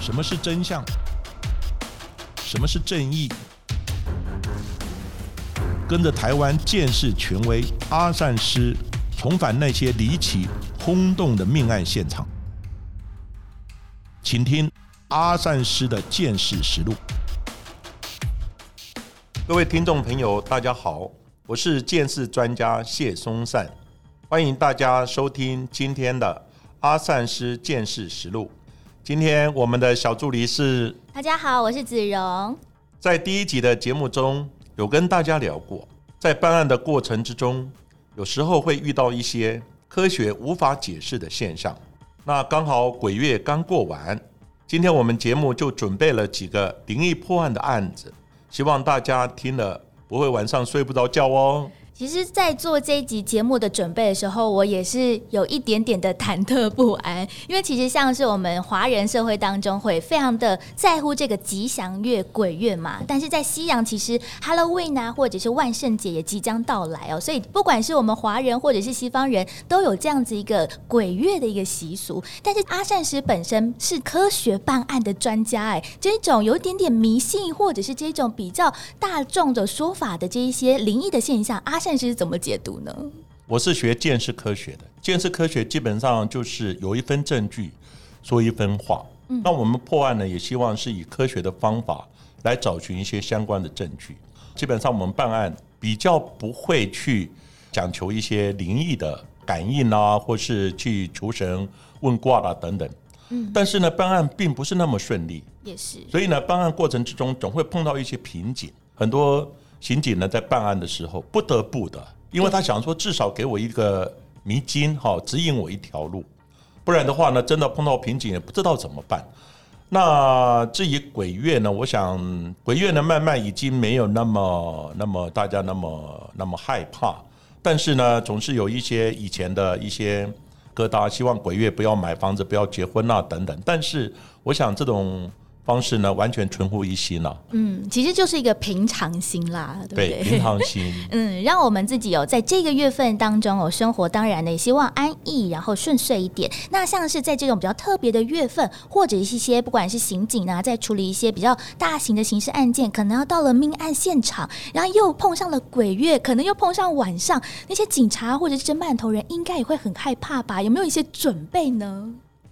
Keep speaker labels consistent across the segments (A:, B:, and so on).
A: 什么是真相？什么是正义？跟着台湾建识权威阿善师，重返那些离奇轰动的命案现场，请听阿善师的见识实录。各位听众朋友，大家好，我是见识专家谢松善，欢迎大家收听今天的阿善师见识实录。今天我们的小助理是
B: 大家好，我是子荣。
A: 在第一集的节目中有跟大家聊过，在办案的过程之中，有时候会遇到一些科学无法解释的现象。那刚好鬼月刚过完，今天我们节目就准备了几个灵异破案的案子，希望大家听了不会晚上睡不着觉哦。
B: 其实，在做这一集节目的准备的时候，我也是有一点点的忐忑不安，因为其实像是我们华人社会当中会非常的在乎这个吉祥月、鬼月嘛。但是在西洋，其实 Halloween 啊，或者是万圣节也即将到来哦，所以不管是我们华人或者是西方人都有这样子一个鬼月的一个习俗。但是阿善师本身是科学办案的专家，哎，这种有一点点迷信或者是这种比较大众的说法的这一些灵异的现象，阿善。现是怎么解读呢？
A: 我是学见识科学的，见识科学基本上就是有一分证据说一分话。嗯，那我们破案呢，也希望是以科学的方法来找寻一些相关的证据。基本上我们办案比较不会去讲求一些灵异的感应啊，或是去求神问卦啦等等。嗯，但是呢，办案并不是那么顺利，
B: 也是。
A: 所以呢，办案过程之中总会碰到一些瓶颈，很多。刑警呢，在办案的时候不得不的，因为他想说，至少给我一个迷津，哈，指引我一条路，不然的话呢，真的碰到瓶颈也不知道怎么办。那至于鬼月呢，我想鬼月呢，慢慢已经没有那么那么大家那么那么害怕，但是呢，总是有一些以前的一些疙瘩，希望鬼月不要买房子，不要结婚啊等等。但是我想这种。方式呢，完全存乎一心了。
B: 嗯，其实就是一个平常心啦，对
A: 不对？平常心。
B: 嗯，让我们自己有在这个月份当中哦，生活当然呢，也希望安逸，然后顺遂一点。那像是在这种比较特别的月份，或者一些不管是刑警啊，在处理一些比较大型的刑事案件，可能要到了命案现场，然后又碰上了鬼月，可能又碰上晚上，那些警察或者是侦办头人，应该也会很害怕吧？有没有一些准备呢？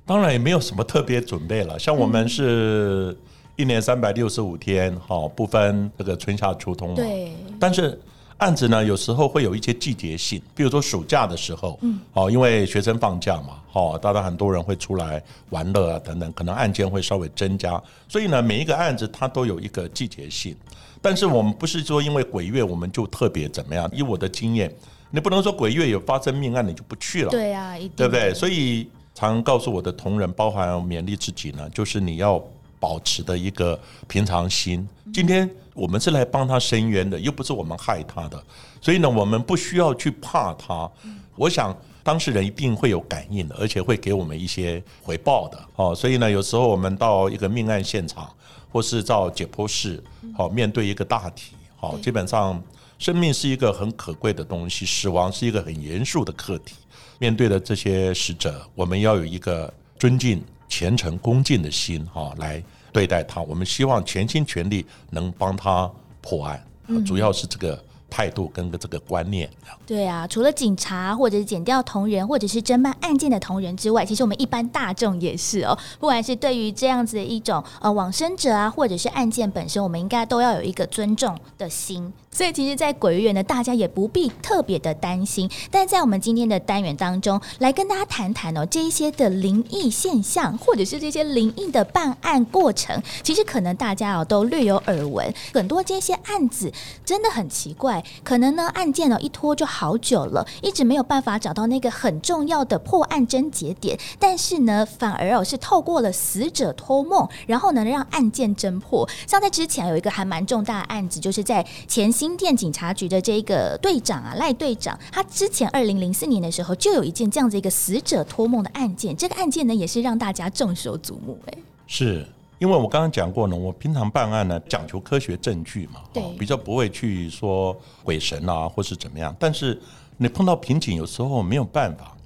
A: 当然也没有什么特别准备了，像我们是一年三百六十五天，哈，不分这个春夏秋冬嘛。
B: 对。
A: 但是案子呢，有时候会有一些季节性，比如说暑假的时候，嗯，哦，因为学生放假嘛，好，当然很多人会出来玩乐啊等等，可能案件会稍微增加。所以呢，每一个案子它都有一个季节性。但是我们不是说因为鬼月我们就特别怎么样？以我的经验，你不能说鬼月有发生命案你就不去了。
B: 对啊，
A: 对不对？所以。常告诉我的同仁，包含勉励自己呢，就是你要保持的一个平常心。今天我们是来帮他伸冤的，又不是我们害他的，所以呢，我们不需要去怕他。我想当事人一定会有感应的，而且会给我们一些回报的。哦，所以呢，有时候我们到一个命案现场，或是到解剖室，好面对一个大题，好，基本上生命是一个很可贵的东西，死亡是一个很严肃的课题。面对的这些使者，我们要有一个尊敬、虔诚、恭敬的心哈，来对待他。我们希望全心全力能帮他破案，主要是这个。态度跟个这个观念，
B: 对啊，除了警察或者是检调同仁，或者是侦办案件的同仁之外，其实我们一般大众也是哦。不管是对于这样子的一种呃往生者啊，或者是案件本身，我们应该都要有一个尊重的心。所以，其实，在鬼月呢，大家也不必特别的担心。但在我们今天的单元当中，来跟大家谈谈哦，这一些的灵异现象，或者是这些灵异的办案过程，其实可能大家哦都略有耳闻。很多这些案子真的很奇怪。可能呢，案件呢一拖就好久了，一直没有办法找到那个很重要的破案症结点。但是呢，反而哦是透过了死者托梦，然后呢让案件侦破。像在之前有一个还蛮重大的案子，就是在前新店警察局的这个队长啊赖队长，他之前二零零四年的时候就有一件这样子一个死者托梦的案件。这个案件呢也是让大家众所瞩目。哎，
A: 是。因为我刚刚讲过呢，我平常办案呢讲求科学证据嘛，
B: 对，
A: 比较不会去说鬼神啊或是怎么样。但是你碰到瓶颈，有时候没有办法，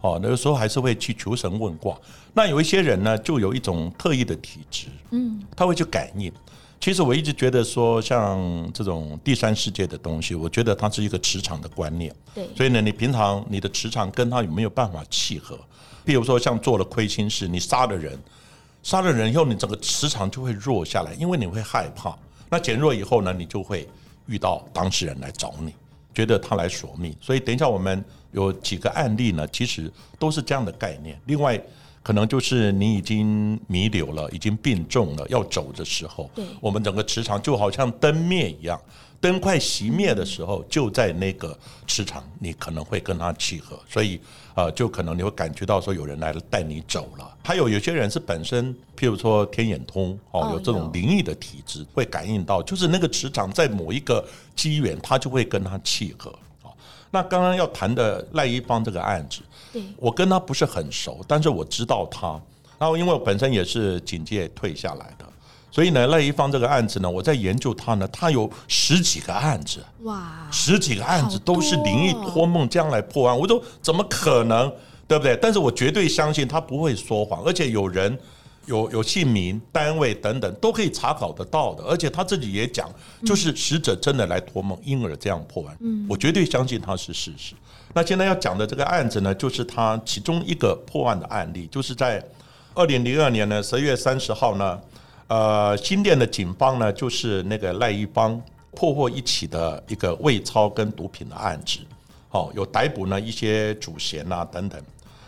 A: 哦，那个时候还是会去求神问卦。那有一些人呢，就有一种特异的体质，嗯，他会去感应。其实我一直觉得说，像这种第三世界的东西，我觉得它是一个磁场的观念。
B: 对，
A: 所以呢，你平常你的磁场跟他有没有办法契合？比如说，像做了亏心事，你杀了人，杀了人以后，你整个磁场就会弱下来，因为你会害怕。那减弱以后呢，你就会遇到当事人来找你，觉得他来索命。所以等一下我们有几个案例呢，其实都是这样的概念。另外。可能就是你已经弥留了，已经病重了，要走的时候，我们整个磁场就好像灯灭一样，灯快熄灭的时候，就在那个磁场，你可能会跟他契合，所以呃，就可能你会感觉到说有人来了带你走了。还有有些人是本身，譬如说天眼通哦，有这种灵异的体质，会感应到，就是那个磁场在某一个机缘，他就会跟他契合。那刚刚要谈的赖一方这个案子，我跟他不是很熟，但是我知道他。然后因为我本身也是警界退下来的，所以呢，赖一方这个案子呢，我在研究他呢，他有十几个案子，哇，十几个案子都是灵异托梦将来破案，我说怎么可能，对不对？但是我绝对相信他不会说谎，而且有人。有有姓名、单位等等都可以查考得到的，而且他自己也讲，就是死者真的来托梦，因而这样破案。嗯，我绝对相信他是事实。那现在要讲的这个案子呢，就是他其中一个破案的案例，就是在二零零二年呢十月三十号呢，呃，新店的警方呢，就是那个赖一邦破获一起的一个伪钞跟毒品的案子，好，有逮捕呢一些主嫌啊等等。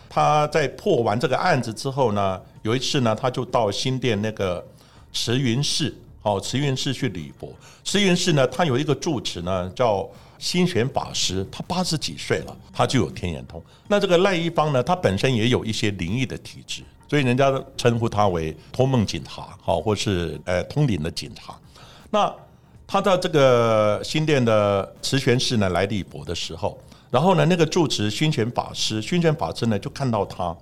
A: 他在破完这个案子之后呢，有一次呢，他就到新店那个慈云寺，哦，慈云寺去礼佛。慈云寺呢，他有一个住持呢，叫心玄法师，他八十几岁了，他就有天眼通。那这个赖一方呢，他本身也有一些灵异的体质，所以人家称呼他为托梦警察，好，或是呃通灵的警察。那他到这个新店的慈玄寺呢来礼佛的时候。然后呢，那个住持心玄法师，心玄法师呢就看到他，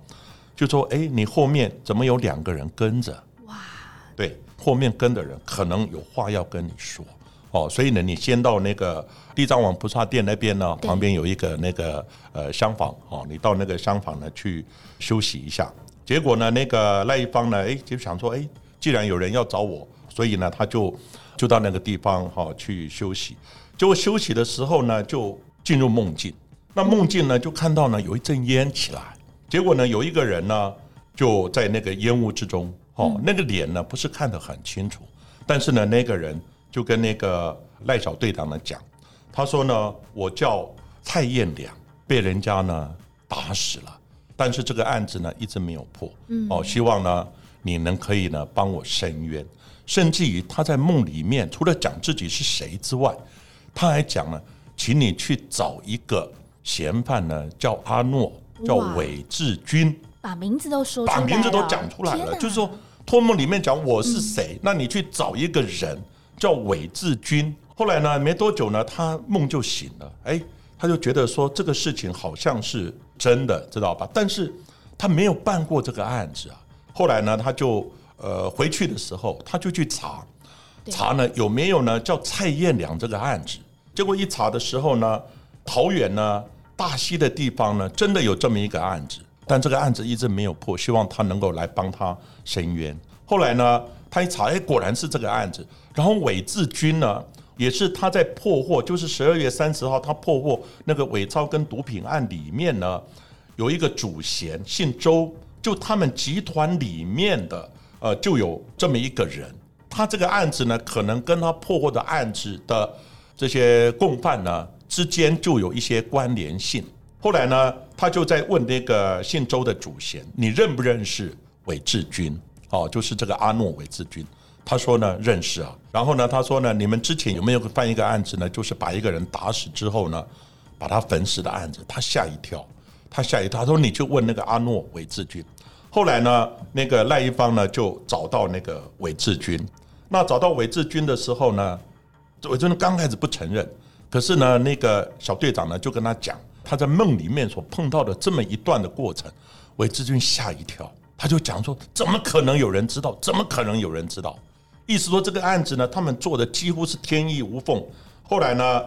A: 就说：“哎，你后面怎么有两个人跟着？”哇，对，后面跟的人可能有话要跟你说哦，所以呢，你先到那个地藏王菩萨殿那边呢，旁边有一个那个呃厢房哦，你到那个厢房呢去休息一下。结果呢，那个赖一方呢，哎，就想说：“哎，既然有人要找我，所以呢，他就就到那个地方哈去休息。结果休息的时候呢，就进入梦境。”那梦境呢，就看到呢有一阵烟起来，结果呢有一个人呢就在那个烟雾之中，哦，那个脸呢不是看得很清楚，但是呢那个人就跟那个赖小队长呢讲，他说呢我叫蔡彦良，被人家呢打死了，但是这个案子呢一直没有破，哦，希望呢你能可以呢帮我伸冤，甚至于他在梦里面除了讲自己是谁之外，他还讲呢，请你去找一个。嫌犯呢叫阿诺，叫韦志军，
B: 把名字都说，
A: 把名字都讲出来了。就是说，托梦里面讲我是谁，那你去找一个人叫韦志军。后来呢，没多久呢，他梦就醒了，哎，他就觉得说这个事情好像是真的，知道吧？但是他没有办过这个案子啊。后来呢，他就呃回去的时候，他就去查查呢有没有呢叫蔡彦良这个案子。结果一查的时候呢，桃园呢。大溪的地方呢，真的有这么一个案子，但这个案子一直没有破，希望他能够来帮他伸冤。后来呢，他一查，哎，果然是这个案子。然后韦志军呢，也是他在破获，就是十二月三十号，他破获那个伪钞跟毒品案里面呢，有一个主嫌姓周，就他们集团里面的呃，就有这么一个人。他这个案子呢，可能跟他破获的案子的这些共犯呢。之间就有一些关联性。后来呢，他就在问那个姓周的主嫌：“你认不认识韦志军？哦，就是这个阿诺韦志军。”他说呢，认识啊。然后呢，他说呢，你们之前有没有犯一个案子呢？就是把一个人打死之后呢，把他焚尸的案子。他吓一跳，他吓一跳。他说：“你就问那个阿诺韦志军。”后来呢，那个赖一方呢就找到那个韦志军。那找到韦志军的时候呢，韦志军刚开始不承认。可是呢，那个小队长呢就跟他讲，他在梦里面所碰到的这么一段的过程，韦志军吓一跳，他就讲说：怎么可能有人知道？怎么可能有人知道？意思说这个案子呢，他们做的几乎是天衣无缝。后来呢，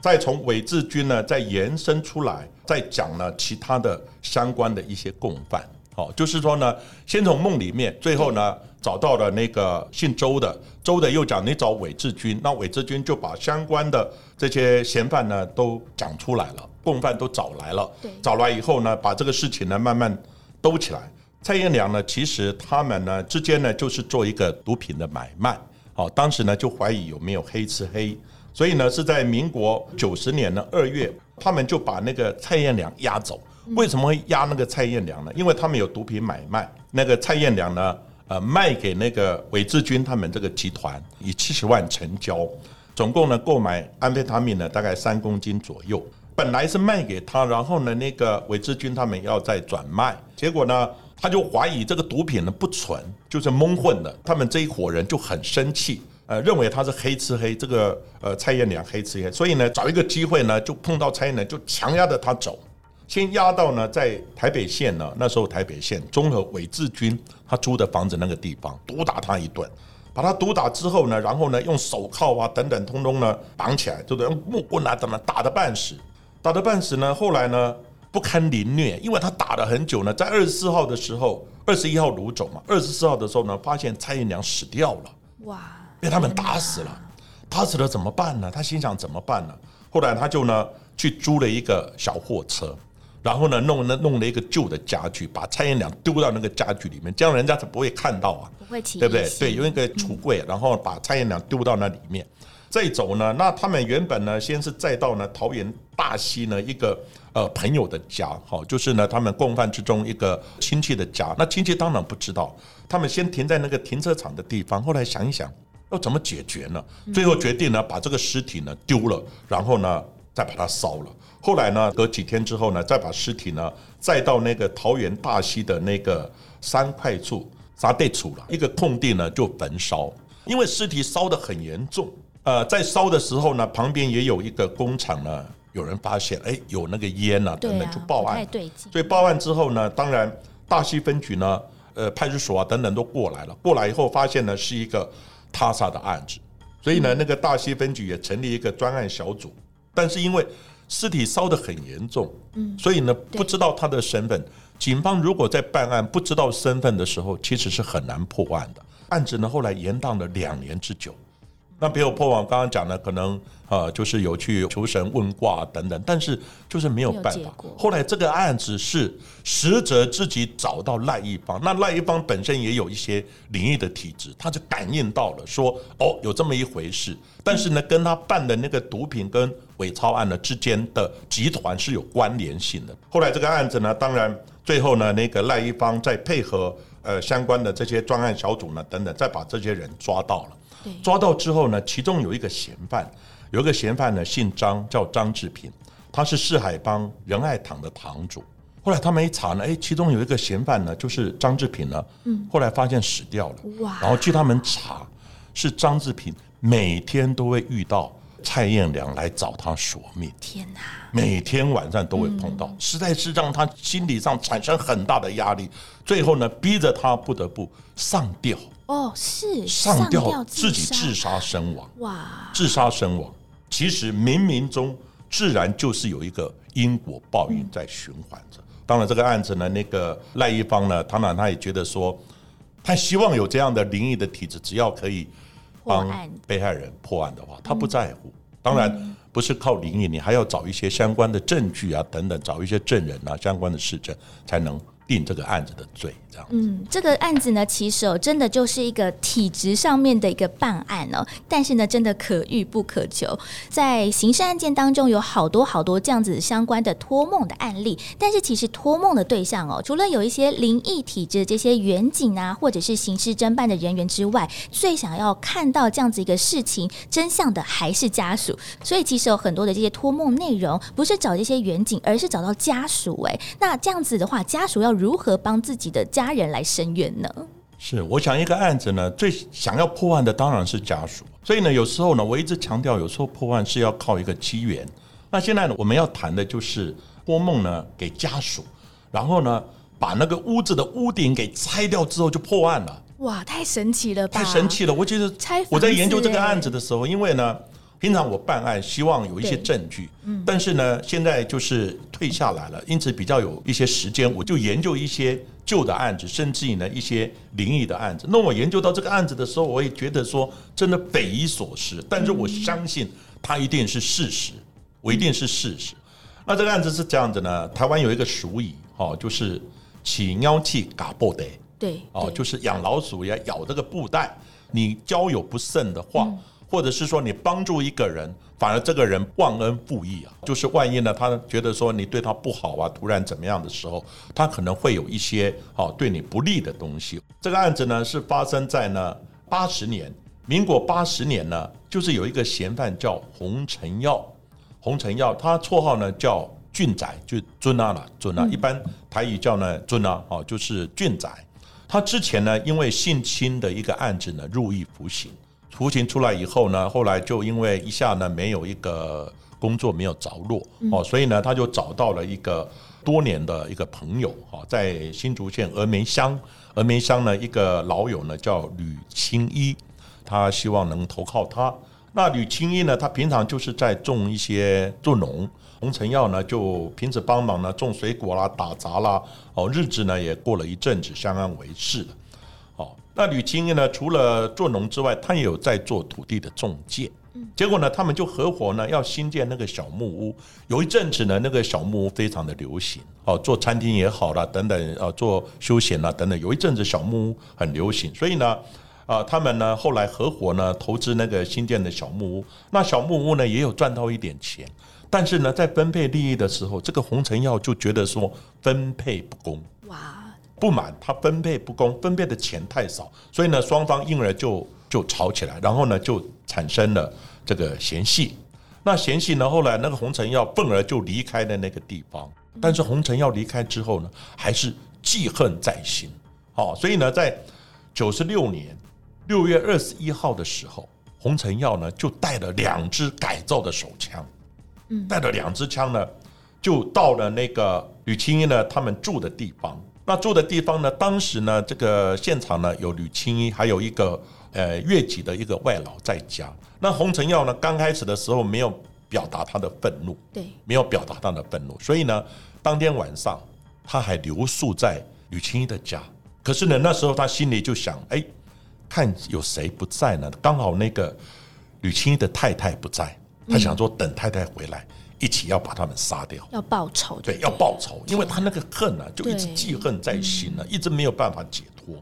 A: 再从伪志军呢再延伸出来，再讲呢其他的相关的一些共犯。好，就是说呢，先从梦里面，最后呢找到了那个姓周的，周的又讲你找韦志军，那韦志军就把相关的这些嫌犯呢都讲出来了，共犯都找来了，找来以后呢，把这个事情呢慢慢兜起来。蔡燕良呢，其实他们呢之间呢就是做一个毒品的买卖，好，当时呢就怀疑有没有黑吃黑，所以呢是在民国九十年的二月，他们就把那个蔡燕良押走。为什么会押那个蔡燕良呢？因为他们有毒品买卖，那个蔡燕良呢，呃，卖给那个韦志军他们这个集团，以七十万成交，总共呢购买安非他命呢大概三公斤左右。本来是卖给他，然后呢那个韦志军他们要再转卖，结果呢他就怀疑这个毒品呢不纯，就是蒙混的。他们这一伙人就很生气，呃，认为他是黑吃黑，这个呃蔡燕良黑吃黑，所以呢找一个机会呢就碰到蔡燕良，就强压着他走。先压到呢，在台北县呢，那时候台北县综合伪志军他租的房子那个地方，毒打他一顿，把他毒打之后呢，然后呢用手铐啊等等通通呢绑起来，对不对？用木棍啊怎么打的半死，打的半死呢？后来呢不堪凌虐，因为他打了很久呢，在二十四号的时候，二十一号掳走嘛，二十四号的时候呢，发现蔡燕娘死掉了，哇，被他们打死了，打死了怎么办呢？他心想怎么办呢？后来他就呢去租了一个小货车。然后呢，弄了弄了一个旧的家具，把蔡燕良丢到那个家具里面，这样人家才不会看到啊，
B: 不会
A: 对不对？对，用一个橱柜，然后把蔡燕良丢到那里面。再走呢，那他们原本呢，先是再到呢桃园大溪呢一个呃朋友的家，好，就是呢他们共犯之中一个亲戚的家。那亲戚当然不知道，他们先停在那个停车场的地方。后来想一想，要怎么解决呢？最后决定呢，把这个尸体呢丢了，然后呢再把它烧了。后来呢，隔几天之后呢，再把尸体呢，再到那个桃园大溪的那个三块处沙地处了一个空地呢，就焚烧。因为尸体烧得很严重，呃，在烧的时候呢，旁边也有一个工厂呢，有人发现，哎，有那个烟啊，等等，就报案。所以报案之后呢，当然大溪分局呢，呃，派出所啊等等都过来了。过来以后发现呢，是一个他杀的案子，所以呢，那个大溪分局也成立一个专案小组，但是因为。尸体烧得很严重，嗯，所以呢，不知道他的身份。警方如果在办案不知道身份的时候，其实是很难破案的。案子呢，后来延宕了两年之久。那没有破网，刚刚讲的可能呃，就是有去求神问卦等等，但是就是没有办法。后来这个案子是死者自己找到赖一方，那赖一方本身也有一些灵异的体质，他就感应到了，说哦有这么一回事。但是呢，跟他办的那个毒品跟伪钞案呢之间的集团是有关联性的。后来这个案子呢，当然最后呢，那个赖一方再配合呃相关的这些专案小组呢等等，再把这些人抓到了。抓到之后呢，其中有一个嫌犯，有一个嫌犯呢姓张，叫张志平，他是四海帮仁爱堂的堂主。后来他们一查呢，哎，其中有一个嫌犯呢，就是张志平呢。嗯。后来发现死掉了。哇。然后据他们查，是张志平每天都会遇到蔡燕良来找他索命。天哪！每天晚上都会碰到，实在是让他心理上产生很大的压力。最后呢，逼着他不得不上吊。
B: 哦，是
A: 上吊自己自杀身亡哇！自杀身亡，其实冥冥中自然就是有一个因果报应在循环着。当然，这个案子呢，那个赖一方呢，当然他也觉得说，他希望有这样的灵异的体质，只要可以帮被害人破案的话，他不在乎。当然不是靠灵异，你还要找一些相关的证据啊，等等，找一些证人啊，相关的事证才能。定这个案子的罪，这样。
B: 嗯，这个案子呢，其实哦，真的就是一个体制上面的一个办案哦。但是呢，真的可遇不可求。在刑事案件当中，有好多好多这样子相关的托梦的案例。但是，其实托梦的对象哦，除了有一些灵异体质这些远景啊，或者是刑事侦办的人员之外，最想要看到这样子一个事情真相的，还是家属。所以，其实有很多的这些托梦内容，不是找这些远景，而是找到家属。哎，那这样子的话，家属要。如何帮自己的家人来伸冤呢？
A: 是，我想一个案子呢，最想要破案的当然是家属。所以呢，有时候呢，我一直强调，有时候破案是要靠一个机缘。那现在呢，我们要谈的就是托梦呢给家属，然后呢，把那个屋子的屋顶给拆掉之后就破案了。
B: 哇，太神奇了吧！
A: 太神奇了！我觉得，我在研究这个案子的时候，因为呢。平常我办案希望有一些证据，嗯，但是呢，现在就是退下来了，因此比较有一些时间，我就研究一些旧的案子，甚至于呢一些灵异的案子。那我研究到这个案子的时候，我也觉得说真的匪夷所思，但是我相信它一定是事实，我一定是事实。那这个案子是这样子呢，台湾有一个俗语，哦，就是起尿气嘎布袋。
B: 对，
A: 哦，就是养老鼠也咬这个布袋。你交友不慎的话，或者是说你帮助一个人，反而这个人忘恩负义啊。就是万一呢，他觉得说你对他不好啊，突然怎么样的时候，他可能会有一些哦对你不利的东西。这个案子呢是发生在呢八十年，民国八十年呢，就是有一个嫌犯叫洪承耀，洪承耀他绰号呢叫俊仔，就尊啊了，尊啊，一般台语叫呢尊啊，哦，就是俊仔。他之前呢，因为性侵的一个案子呢，入狱服刑。服刑出来以后呢，后来就因为一下呢没有一个工作没有着落哦，所以呢他就找到了一个多年的一个朋友哈，在新竹县峨眉乡，峨眉乡呢一个老友呢叫吕清一，他希望能投靠他。那吕清一呢，他平常就是在种一些做农，洪承耀呢就平时帮忙呢种水果啦、打杂啦，哦，日子呢也过了一阵子，相安为事了。那吕青呢，除了做农之外，他也有在做土地的中介。结果呢，他们就合伙呢，要新建那个小木屋。有一阵子呢，那个小木屋非常的流行，哦，做餐厅也好啦，等等，呃，做休闲啦，等等。有一阵子小木屋很流行，所以呢，啊，他们呢后来合伙呢投资那个新建的小木屋。那小木屋呢也有赚到一点钱，但是呢，在分配利益的时候，这个洪承耀就觉得说分配不公。
B: 哇，
A: 不满他分配不公，分配的钱太少，所以呢，双方因而就就吵起来，然后呢，就产生了这个嫌隙。那嫌隙呢，后来那个洪承耀愤而就离开了那个地方，但是洪承耀离开之后呢，还是记恨在心。哦，所以呢，在九十六年六月二十一号的时候，洪承耀呢就带了两支改造的手枪，
B: 嗯
A: 带了两支枪呢，就到了那个吕清英呢他们住的地方。那住的地方呢，当时呢这个现场呢有吕青衣，还有一个呃越籍的一个外劳在家。那洪承耀呢刚开始的时候没有表达他的愤怒，
B: 对，
A: 没有表达他的愤怒，所以呢，当天晚上他还留宿在吕青衣的家。可是呢，那时候他心里就想，哎，看有谁不在呢？刚好那个吕青衣的太太不在，他想说等太太回来，一起要把他们杀掉。
B: 要报仇，
A: 对，
B: 不
A: 要报仇，因为他那个恨呢、就一直记恨在心呢、一直没有办法解脱。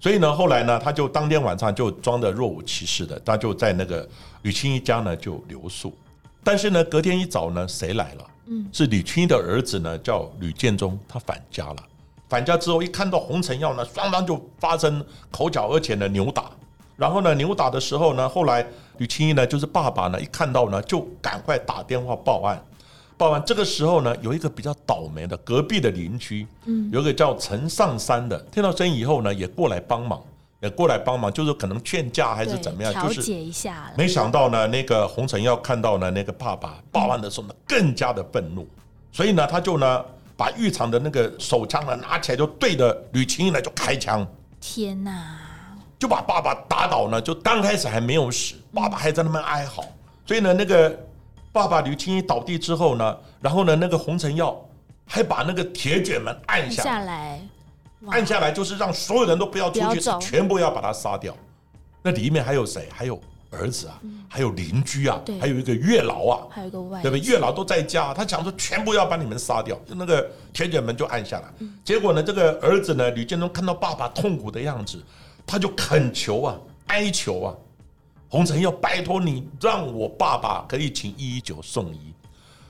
A: 所以呢，后来呢，他就当天晚上就装的若无其事的，他就在那个吕青一家呢就留宿。但是呢，隔天一早呢，谁来了？嗯，是吕青一的儿子呢，叫吕建忠，他返家了。返家之后，一看到洪承耀呢，双方就发生口角，而且呢扭打。然后呢，扭打的时候呢，后来吕青一呢，就是爸爸呢，一看到呢，就赶快打电话报案。报案这个时候呢，有一个比较倒霉的隔壁的邻居，嗯，有一个叫陈上山的，听到声音以后呢，也过来帮忙，也过来帮忙，就是可能劝架还是怎么样，
B: 调
A: 就是
B: 解一下，
A: 没想到呢，那个洪承耀看到呢那个爸爸报案的时候呢，更加的愤怒，所以呢，他就呢把浴场的那个手枪呢拿起来，就对着吕青一呢就开枪，
B: 天哪，
A: 就把爸爸打倒呢。就刚开始还没有死，爸爸还在那边哀嚎，所以呢，那个爸爸吕青一倒地之后呢，然后呢，那个洪承耀还把那个铁卷门按
B: 按
A: 下来
B: 下来，
A: 按下来就是让所有人都不要出去，全部要把他杀掉。那里面还有谁？还有儿子啊，还有邻居啊，还有一个月老啊，
B: 还有一个外
A: 对不对？月老都在家，他想说全部要把你们杀掉，那个铁卷门就按下来。结果呢，这个儿子呢，吕建中看到爸爸痛苦的样子，他就恳求啊，哀求啊，洪承耀，拜托你让我爸爸可以请一一九送医。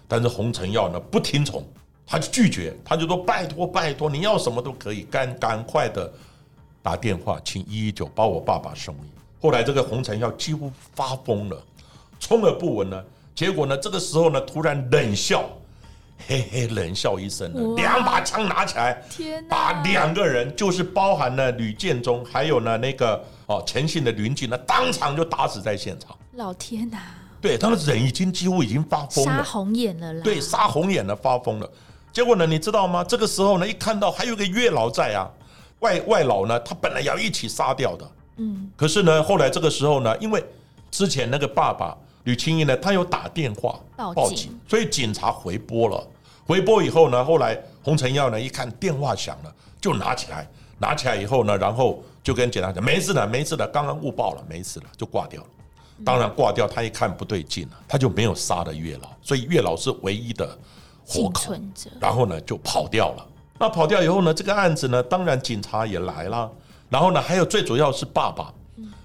A: 但是洪承耀呢不听从，他就拒绝，他就说拜托拜托，你要什么都可以，赶赶快的打电话请一一九把我爸爸送医。后来这个洪承耀几乎发疯了，充耳不闻呢。结果呢，这个时候呢，突然冷笑，嘿嘿冷笑一声两把枪拿起来，
B: 天哪。
A: 把两个人，就是包含了吕建中，还有呢那个哦陈姓的邻居呢，当场就打死在现场。
B: 老天呐，
A: 对，他的人已经几乎已经发疯了。
B: 杀
A: 了，
B: 红眼了啦，
A: 对，杀红眼了，发疯了。结果呢，你知道吗？这个时候呢，一看到还有个月老在啊，外外老呢，他本来要一起杀掉的，
B: 嗯，
A: 可是呢，后来这个时候呢，因为之前那个爸爸吕青英呢，他有打电话
B: 报警
A: 所以警察回拨了。回拨以后呢，后来洪承耀呢一看电话响了，就拿起来，拿起来以后呢，然后就跟警察讲没事的，没事的，刚刚误报了，没事了，就挂掉了。当然挂掉，他一看不对劲了，他就没有杀了月老，所以月老是唯一的活
B: 幸
A: 口。然后呢就跑掉了。那跑掉以后呢，这个案子呢，当然警察也来了。然后呢，还有最主要是爸爸。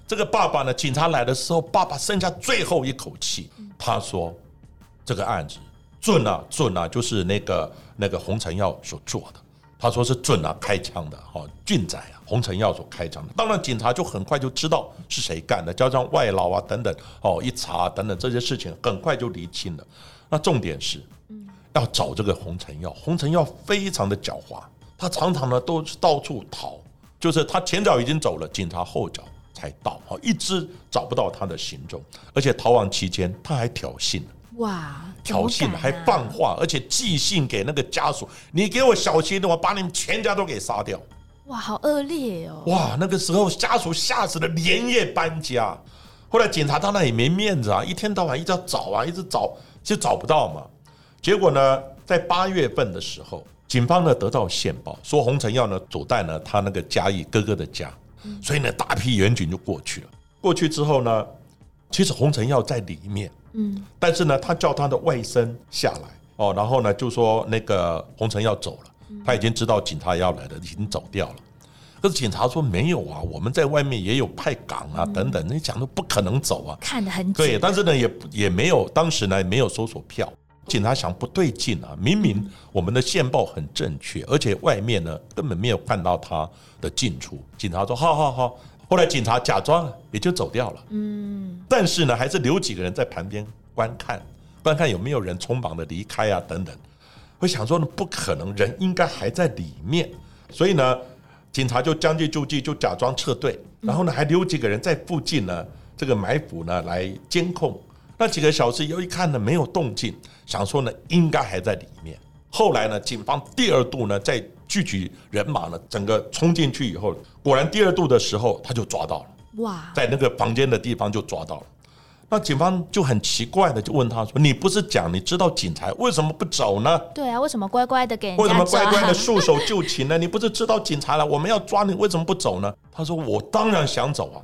A: 这个爸爸呢，警察来的时候，爸爸剩下最后一口气，他说：“这个案子准啊，准啊，就是那个那个洪承耀所做的。”他说是准啊，开枪的，哈，俊仔啊，洪承耀所开枪的。当然，警察就很快就知道是谁干的，加上外劳啊等等，哦，一查等等这些事情，很快就厘清了。那重点是，要找这个洪承耀。洪承耀非常的狡猾，他常常呢都是到处逃，就是他前脚已经走了，警察后脚才到，哦，一直找不到他的行踪。而且逃亡期间，他还挑衅，
B: 哇，
A: 挑衅还放话，而且寄信给那个家属，你给我小心，我把你们全家都给杀掉。
B: 哇，好恶劣哦，
A: 哇，那个时候家属吓死了，连夜搬家。后来警察到那也没面子啊，一天到晚一直要找啊，一直找，就找不到嘛。结果呢，在八月份的时候，警方呢得到线报，说洪承耀呢走在呢他那个嘉义哥哥的家，所以呢大批援警就过去了。过去之后呢，其实洪承耀在里面，
B: 嗯，
A: 但是呢，他叫他的外甥下来哦，然后呢就说那个洪承耀走了，他已经知道警察要来了，已经走掉了。可是警察说没有啊，我们在外面也有派岗啊，等等，你讲的不可能走啊。
B: 看得很紧，
A: 对，但是呢，也也没有，当时呢没有搜索票。警察想不对劲啊，明明我们的线报很正确，而且外面呢根本没有看到他的进出。警察说好好好，后来警察假装也就走掉了。
B: 嗯，
A: 但是呢，还是留几个人在旁边观看，观看有没有人匆忙的离开啊，等等。会想说呢，不可能，人应该还在里面，所以呢，警察就将计就计，就假装撤退，然后呢，还留几个人在附近呢，这个埋伏呢来监控。那几个小时以后一看呢，没有动静，想说呢，应该还在里面。后来呢，警方第二度呢，在聚集人马呢，整个冲进去以后，果然第二度的时候，他就抓到了。
B: 哇，
A: 在那个房间的地方就抓到了。那警方就很奇怪的就问他说：“你不是讲你知道警察为什么不走呢？
B: 对啊，为什么乖乖的给人家
A: 为什么乖乖的束手就擒呢？你不是知道警察了，我们要抓你，为什么不走呢？”他说：“我当然想走啊，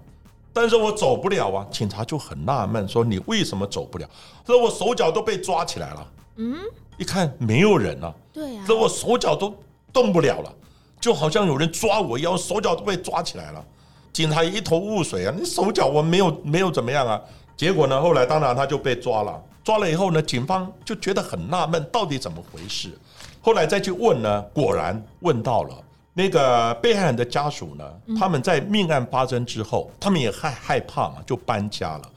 A: 但是我走不了啊。”警察就很纳闷说：“你为什么走不了？”说：“我手脚都被抓起来了。”
B: 嗯，
A: 一看没有人啊，
B: 对啊，
A: 说我手脚都动不了了，就好像有人抓我一样，手脚都被抓起来了。警察一头雾水啊，你手脚我没有没有怎么样啊？结果呢，后来当然他就被抓了，抓了以后呢，警方就觉得很纳闷，到底怎么回事？后来再去问呢，果然问到了那个被害人的家属呢，他们在命案发生之后，他们也害害怕嘛，就搬家了。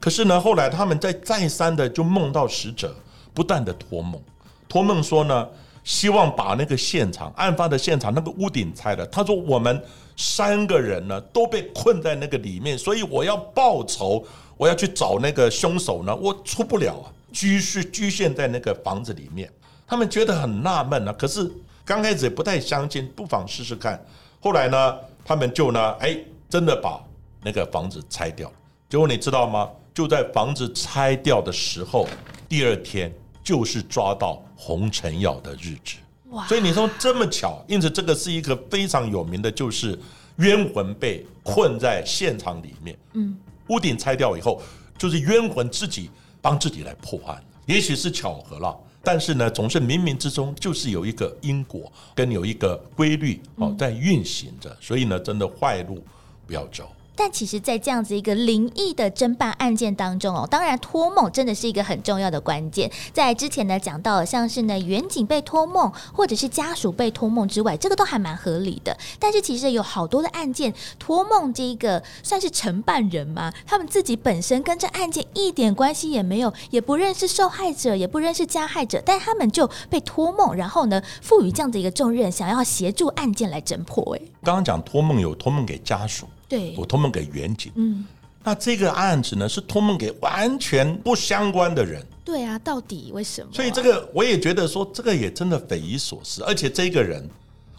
A: 可是呢，后来他们在再三的就梦到死者，不断的托梦，托梦说呢，希望把那个现场案发的现场那个屋顶拆了。他说我们三个人呢都被困在那个里面，所以我要报仇，我要去找那个凶手呢，我出不了啊，居是局限在那个房子里面。他们觉得很纳闷啊，可是刚开始也不太相信，不妨试试看。后来呢，他们就呢，哎，真的把那个房子拆掉了。结果你知道吗？就在房子拆掉的时候，第二天就是抓到洪承耀的日子。
B: 哇，
A: 所以你说这么巧，因此这个是一个非常有名的，就是冤魂被困在现场里面。
B: 嗯，
A: 屋顶拆掉以后，就是冤魂自己帮自己来破案，也许是巧合了。但是呢，总是冥冥之中就是有一个因果跟有一个规律哦在运行着，所以呢，真的坏路不要走。
B: 但其实，在这样子一个灵异的侦办案件当中哦，当然托梦真的是一个很重要的关键。在之前呢讲到，像是呢远景被托梦，或者是家属被托梦之外，这个都还蛮合理的。但是其实有好多的案件，托梦这一个算是承办人嘛，他们自己本身跟这案件一点关系也没有，也不认识受害者，也不认识加害者，但他们就被托梦，然后呢赋予这样的一个重任，想要协助案件来侦破。哎，
A: 刚刚讲托梦有托梦给家属，
B: 对。
A: 有，托梦给远景，
B: 嗯，
A: 那这个案子呢是托梦给完全不相关的人。
B: 对啊，到底为什么啊、
A: 所以这个我也觉得说，这个也真的匪夷所思。而且这个人，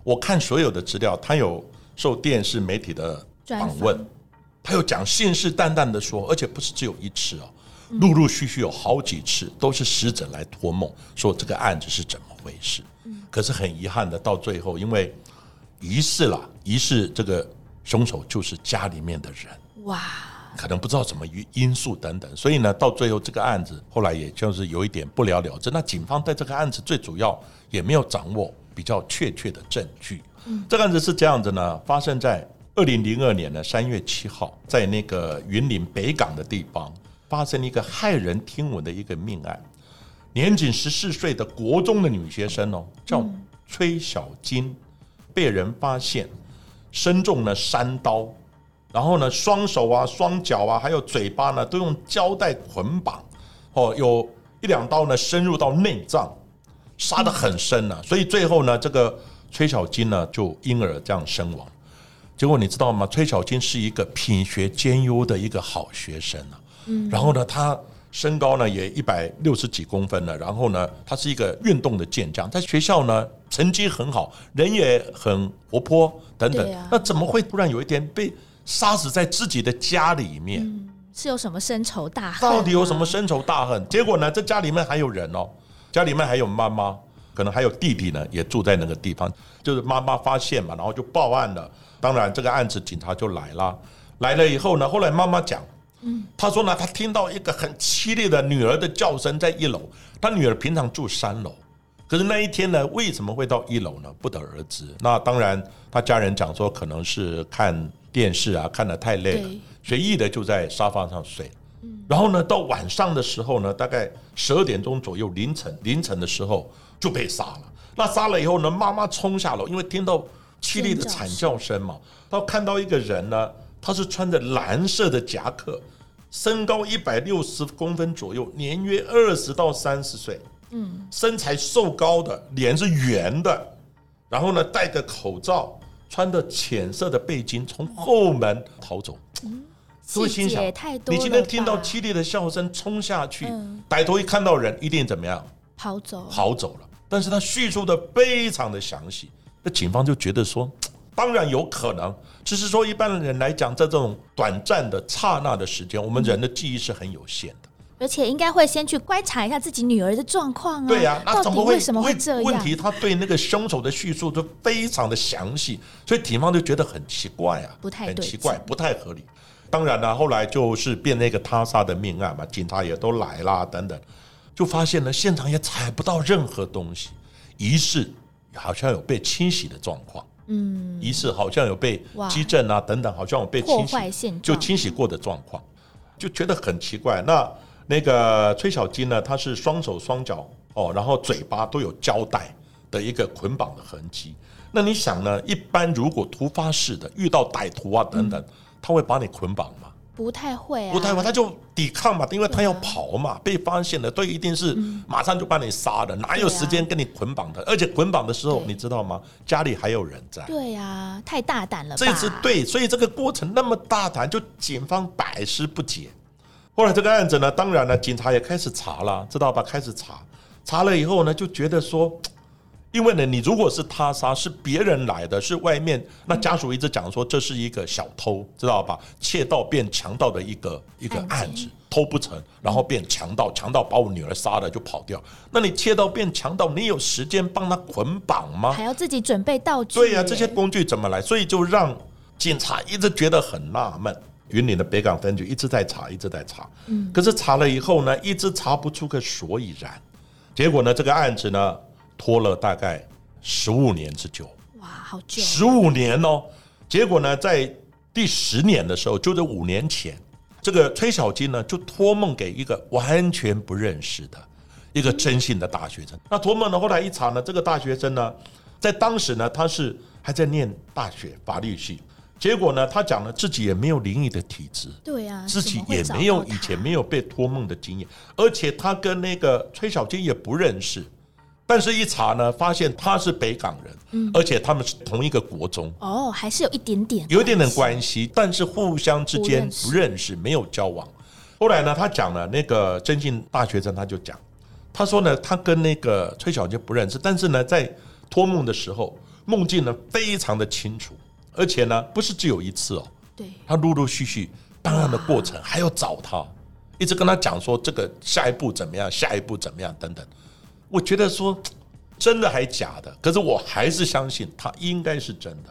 A: 我看所有的资料，他有受电视媒体的访问，他有讲信誓旦旦的说，而且不是只有一次哦，陆陆续续有好几次都是死者来托梦说这个案子是怎么回事。嗯。可是很遗憾的，到最后因为疑似了，疑似这个凶手就是家里面的人。
B: 哇，
A: 可能不知道什么因因素等等，所以呢，到最后这个案子后来也就是有一点不了了之。那警方在这个案子最主要也没有掌握比较确切的证据。这个案子是这样子呢，发生在二零零二年的三月七号，在那个云林北港的地方发生一个骇人听闻的一个命案，年仅十四岁的国中的女学生哦，叫崔小金，被人发现身中了三刀。然后呢，双手啊、双脚啊，还有嘴巴呢，都用胶带捆绑，哦，有一两刀呢深入到内脏，杀得很深啊。所以最后呢，这个崔小金呢就因而这样身亡。结果你知道吗？崔小金是一个品学兼优的一个好学生啊。嗯。然后呢，他身高呢也一百六十几公分了。然后呢，他是一个运动的健将，在学校呢成绩很好，人也很活泼等等。那怎么会突然有一天被？杀死在自己的家里面，
B: 是有什么深仇大恨？
A: 到底有什么深仇大恨？结果呢？这家里面还有人哦，家里面还有妈妈，可能还有弟弟呢，也住在那个地方。就是妈妈发现嘛，然后就报案了。当然，这个案子警察就来了。来了以后呢，后来妈妈讲，嗯，她说呢，他听到一个很凄厉的女儿的叫声在一楼。他女儿平常住三楼，可是那一天呢，为什么会到一楼呢？不得而知。那当然，他家人讲说，可能是看。电视啊，看得太累了，随意的就在沙发上睡。然后呢，到晚上的时候呢，大概十二点钟左右，凌晨凌晨的时候就被杀了。那杀了以后呢，妈妈冲下楼，因为听到凄厉的惨叫声嘛，到看到一个人呢，他是穿着蓝色的夹克，身高一百六十公分左右，年约二十到三十岁，嗯，身材瘦高的，脸是圆的，然后呢，戴个口罩。穿着浅色的背巾从后门逃走，
B: 所以心想：
A: 你今天听到凄厉的笑声冲下去，歹徒一看到人一定怎么样？
B: 跑走，
A: 跑走了。但是他叙述的非常的详细，那警方就觉得说，当然有可能，只是说一般人来讲，在这种短暂的刹那的时间，我们人的记忆是很有限的。
B: 而且应该会先去观察一下自己女儿的状况啊。
A: 对呀，那怎么
B: 为什么会这样？
A: 问题他对那个凶手的叙述都非常的详细，所以警方就觉得很奇怪啊，
B: 不太
A: 很奇怪，不太合理。当然了，后来就是变那个他杀的命案嘛，警察也都来啦，等等，就发现呢现场也采不到任何东西，疑似好像有被清洗的状况。嗯，疑似好像有被击震啊等等，好像有被清洗，就清洗过的状况，就觉得很奇怪。那那个崔小金呢？他是双手双脚哦，然后嘴巴都有胶带的一个捆绑的痕迹。那你想呢？一般如果突发式的遇到歹徒啊等等，他会把你捆绑吗？
B: 不太会啊，
A: 不太会，他就抵抗嘛，因为他要跑嘛。被发现了，对一定是马上就把你杀了，哪有时间跟你捆绑的？而且捆绑的时候，你知道吗？家里还有人在。
B: 对呀，太大胆了。
A: 这次对，所以这个过程那么大胆，就警方百思不解。后来这个案子呢，当然呢，警察也开始查了，知道吧？开始查，查了以后呢，就觉得说，因为呢，你如果是他杀，是别人来的，是外面那家属一直讲说这是一个小偷，知道吧？窃盗变强盗的一个一个案子，偷不成，然后变强盗，强盗把我女儿杀了就跑掉。那你窃盗变强盗，你有时间帮他捆绑吗？
B: 还要自己准备道具？
A: 对呀，这些工具怎么来？所以就让警察一直觉得很纳闷。云岭的北港分局一直在查，一直在查，嗯，可是查了以后呢，一直查不出个所以然，结果呢，这个案子呢拖了大概十五年之久，
B: 哇，好久，
A: 十五年哦，结果呢，在第十年的时候，就在五年前，这个崔小金呢就托梦给一个完全不认识的一个真信的大学生，那托梦呢，后来一查呢，这个大学生呢，在当时呢，他是还在念大学法律系。结果呢，他讲了自己也没有灵异的体质，
B: 对呀，
A: 自己也没有以前没有被托梦的经验，而且他跟那个崔小金也不认识，但是一查呢，发现他是北港人，嗯，而且他们是同一个国中，
B: 哦，还是有一点点，
A: 有一点点关系，但是互相之间不认识，没有交往。后来呢，他讲了那个真信大学生，他就讲，他说呢，他跟那个崔小杰不认识，但是呢，在托梦的时候，梦境呢非常的清楚。而且呢，不是只有一次哦，
B: 对，
A: 他陆陆续续办案的过程还要找他，一直跟他讲说这个下一步怎么样，下一步怎么样等等。我觉得说 真的还假的，可是我还是相信他应该是真的。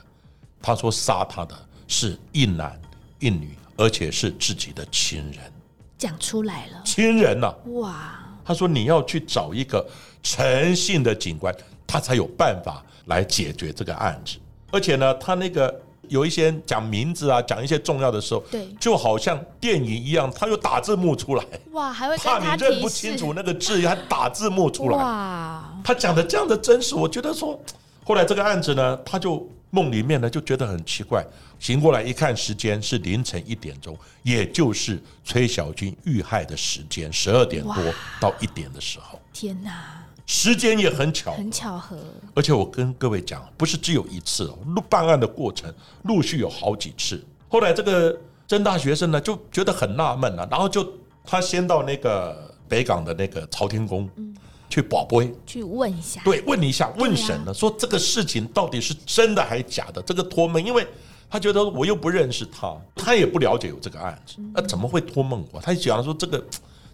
A: 他说杀他的是一男一女，而且是自己的亲人，
B: 讲出来了，
A: 亲人呐、
B: 哇，
A: 他说你要去找一个诚信的警官，他才有办法来解决这个案子。而且呢，他那个有一些讲名字啊，讲一些重要的时候，
B: 对。
A: 就好像电影一样，他又打字幕出来，
B: 哇，还会
A: 怕你认不清楚那个字，还打字幕出来。
B: 哇，
A: 他讲的这样的真实，我觉得说，后来这个案子呢，他就梦里面呢就觉得很奇怪，醒过来一看时间是凌晨一点钟，也就是崔小军遇害的时间，十二点多到一点的时候，
B: 天哪，
A: 时间也很巧。
B: 很巧合，
A: 而且我跟各位讲，不是只有一次哦，录办案的过程陆续有好几次。后来这个真大学生呢就觉得很纳闷了，然后就他先到那个北港的那个朝天宫嗯去保碑，
B: 去问一下，
A: 对，问一下问神了，说这个事情到底是真的还是假的？这个托梦，因为他觉得我又不认识他，他也不了解有这个案子，那怎么会托梦我？他就讲说这个，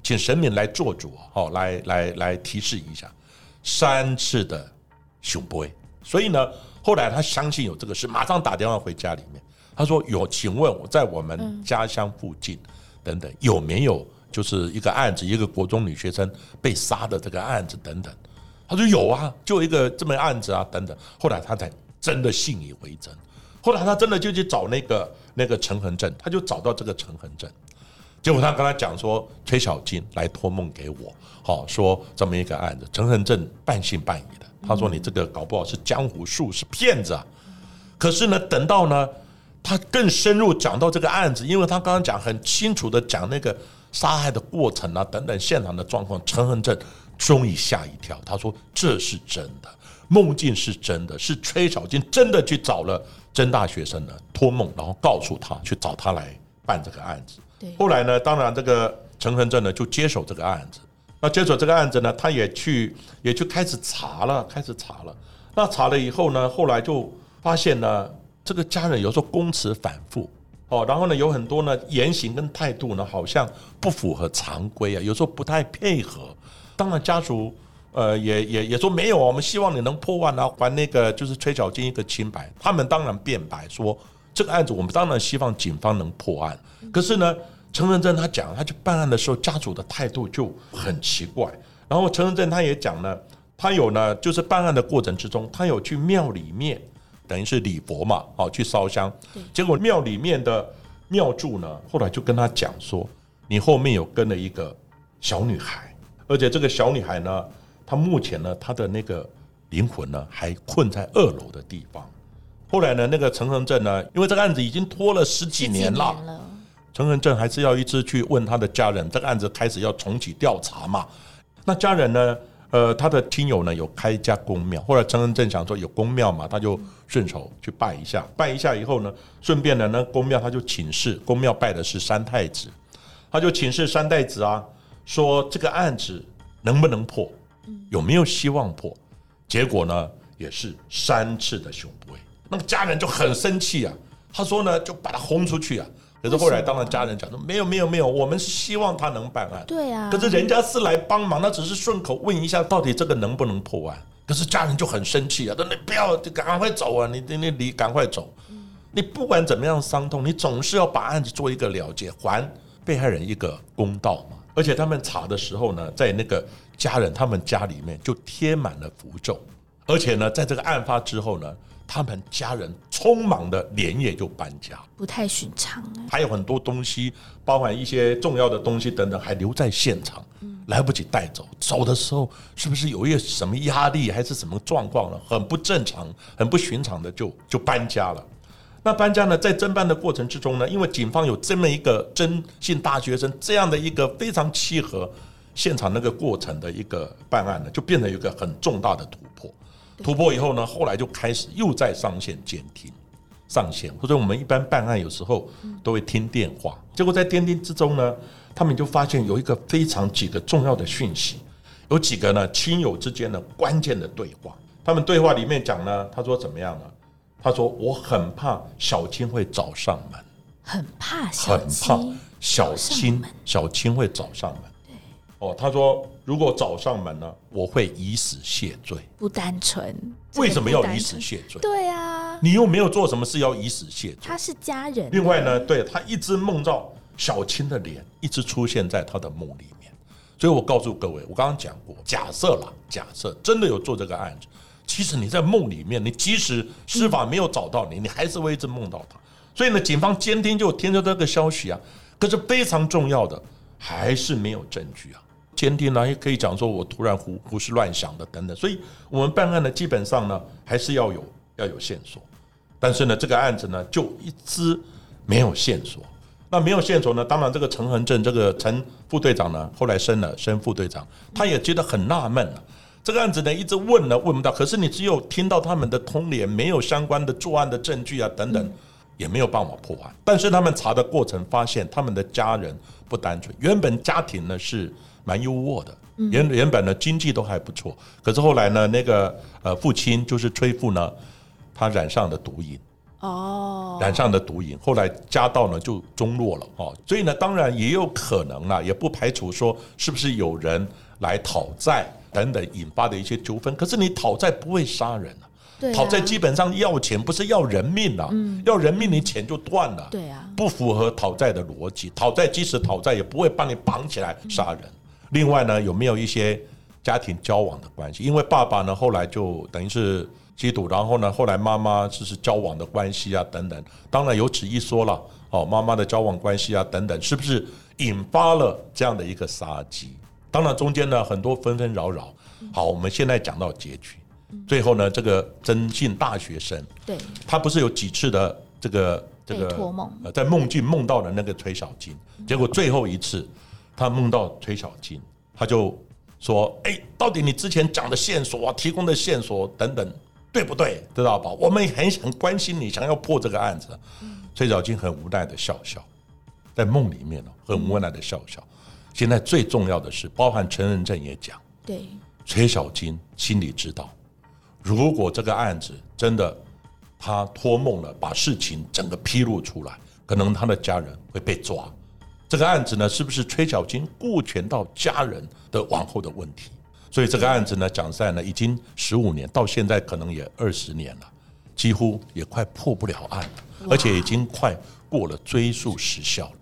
A: 请神明来做主啊，好，来来来提示一下三次的熊杯。所以呢，后来他相信有这个事，马上打电话回家里面，他说有，请问我在我们家乡附近等等有没有就是一个案子，一个国中女学生被杀的这个案子等等。他说有啊，就一个这么案子啊，等等。后来他才真的信以为真。后来他真的就去找那个那个陈恒正，他就找到这个陈恒正。结果他跟他讲说，崔小金来托梦给我，好说这么一个案子。陈恒正半信半疑的，他说你这个搞不好是江湖术，是骗子啊。可是呢，等到呢，他更深入讲到这个案子，因为他刚刚讲很清楚的讲那个杀害的过程啊，等等现场的状况，陈恒正终于吓一跳，他说这是真的，梦境是真的，是崔小金真的去找了真大学生呢托梦，然后告诉他去找他来办这个案子。后来呢，当然这个陈恒正呢就接手这个案子。那接手这个案子呢，他也去也去开始查了，开始查了。那查了以后呢，后来就发现呢，这个家人有时候供词反复哦，然后呢有很多呢言行跟态度呢好像不符合常规啊，有时候不太配合。当然家属呃也也也说没有啊，我们希望你能破案啊，还那个就是崔小金一个清白。他们当然辩白说这个案子我们当然希望警方能破案，可是呢。陈文正他讲，他去办案的时候，家属的态度就很奇怪。然后陈文正他也讲呢，他有呢，就是办案的过程之中，他有去庙里面，等于是礼佛嘛，哦，去烧香。结果庙里面的庙祝呢，后来就跟他讲说，你后面有跟了一个小女孩，而且这个小女孩呢，她目前呢，她的那个灵魂呢，还困在二楼的地方。后来呢，那个陈恒正呢，因为这个案子已经拖了十几年了。
B: 了，
A: 陈恒正还是要一直去问他的家人，这个案子开始要重启调查嘛？那家人呢？呃，他的亲友呢有开一家公庙，后来陈恒正想说有公庙嘛，他就顺手去拜一下，拜一下以后呢，顺便呢，那公庙他就请示，公庙拜的是三太子，他就请示三太子啊，说这个案子能不能破，有没有希望破？结果呢，也是三次的雄不位，那个家人就很生气啊，他说呢，就把他轰出去啊。可是后来，当然家人讲说没有没有没有，我们是希望他能办案。
B: 对啊，
A: 可是人家是来帮忙，他只是顺口问一下，到底这个能不能破案？可是家人就很生气啊，说你不要，就赶快走啊！你你你你赶快走！你不管怎么样伤痛，你总是要把案子做一个了结，还被害人一个公道嘛。而且他们查的时候呢，在那个家人他们家里面就贴满了符咒，而且呢，在这个案发之后呢，他们家人匆忙的连夜就搬家。
B: 不太寻常哎，
A: 还有很多东西，包含一些重要的东西等等，还留在现场，来不及带走。走的时候是不是有一些什么压力，还是什么状况呢？很不正常、很不寻常的就就搬家了。那搬家呢，在侦办的过程之中呢，因为警方有这么一个征信大学生这样的一个非常契合现场那个过程的一个办案呢，就变成一个很重大的突破。突破以后呢，后来就开始又在上线监听。上线，或者我们一般办案有时候都会听电话，结果在监听之中呢，他们就发现有一个非常几个重要的讯息，有几个呢亲友之间的关键的对话。他们对话里面讲呢，他说怎么样呢？他说我很怕小青会找上门，
B: 很怕小
A: 很怕，小青小青会找上门。哦，他说如果找上门呢，我会以死谢罪。
B: 不单纯，
A: 为什么要以死谢罪？
B: 对啊，
A: 你又没有做什么事要以死谢罪。
B: 他是家人。
A: 另外呢，对他一直梦到小青的脸一直出现在他的梦里面，所以我告诉各位，我刚刚讲过，假设啦，假设真的有做这个案子，其实你在梦里面，你即使司法没有找到你，你还是会一直梦到他。所以呢，警方监听就听到这个消息啊，可是非常重要的还是没有证据啊。监听呢，也可以讲说我突然胡胡思乱想的等等，所以我们办案呢，基本上呢还是要有要有线索。但是呢，这个案子呢就一直没有线索。那没有线索呢，当然这个陈恒正这个陈副队长呢，后来升了升副队长，他也觉得很纳闷了。这个案子呢一直问呢问不到，可是你只有听到他们的通联，没有相关的作案的证据啊等等，也没有办法破案。但是他们查的过程发现，他们的家人不单纯，原本家庭呢是蛮优渥的，原原本呢经济都还不错，可是后来呢那个呃父亲就是崔父呢，他染上了毒瘾。
B: 哦，
A: 染上的毒瘾，后来家道呢就中落了哦，所以呢，当然也有可能啦，也不排除说是不是有人来讨债等等引发的一些纠纷。可是你讨债不会杀人啊，
B: 对啊
A: 讨债基本上要钱不是要人命啊，要人命你钱就断了，
B: 对啊
A: 不符合讨债的逻辑。讨债即使讨债也不会把你绑起来杀人。另外呢，有没有一些家庭交往的关系？因为爸爸呢后来就等于是吸毒，然后呢后来妈妈就是交往的关系啊等等。当然有此一说了，哦，妈妈的交往关系啊等等，是不是引发了这样的一个杀机？当然中间呢很多纷纷扰扰。好，我们现在讲到结局，最后呢这个征信大学生。
B: 对，
A: 他不是有几次的这个这个
B: 托梦
A: 呃，在梦境梦到了那个崔小金，结果最后一次他梦到崔小金，他就说：“哎，到底你之前讲的线索啊，提供的线索等等，对不对？知道吧？我们很很关心你，想要破这个案子。”崔小金很无奈的笑笑，在梦里面呢，很无奈的笑笑。现在最重要的是，包含陈仁正也讲，
B: 对，
A: 崔小金心里知道，如果这个案子真的他托梦了，把事情整个披露出来，可能他的家人会被抓。这个案子呢，是不是崔小金顾全到家人的往后的问题？所以这个案子呢，讲实在呢，已经十五年，到现在可能也二十年了，几乎也快破不了案了，而且已经快过了追诉时效了。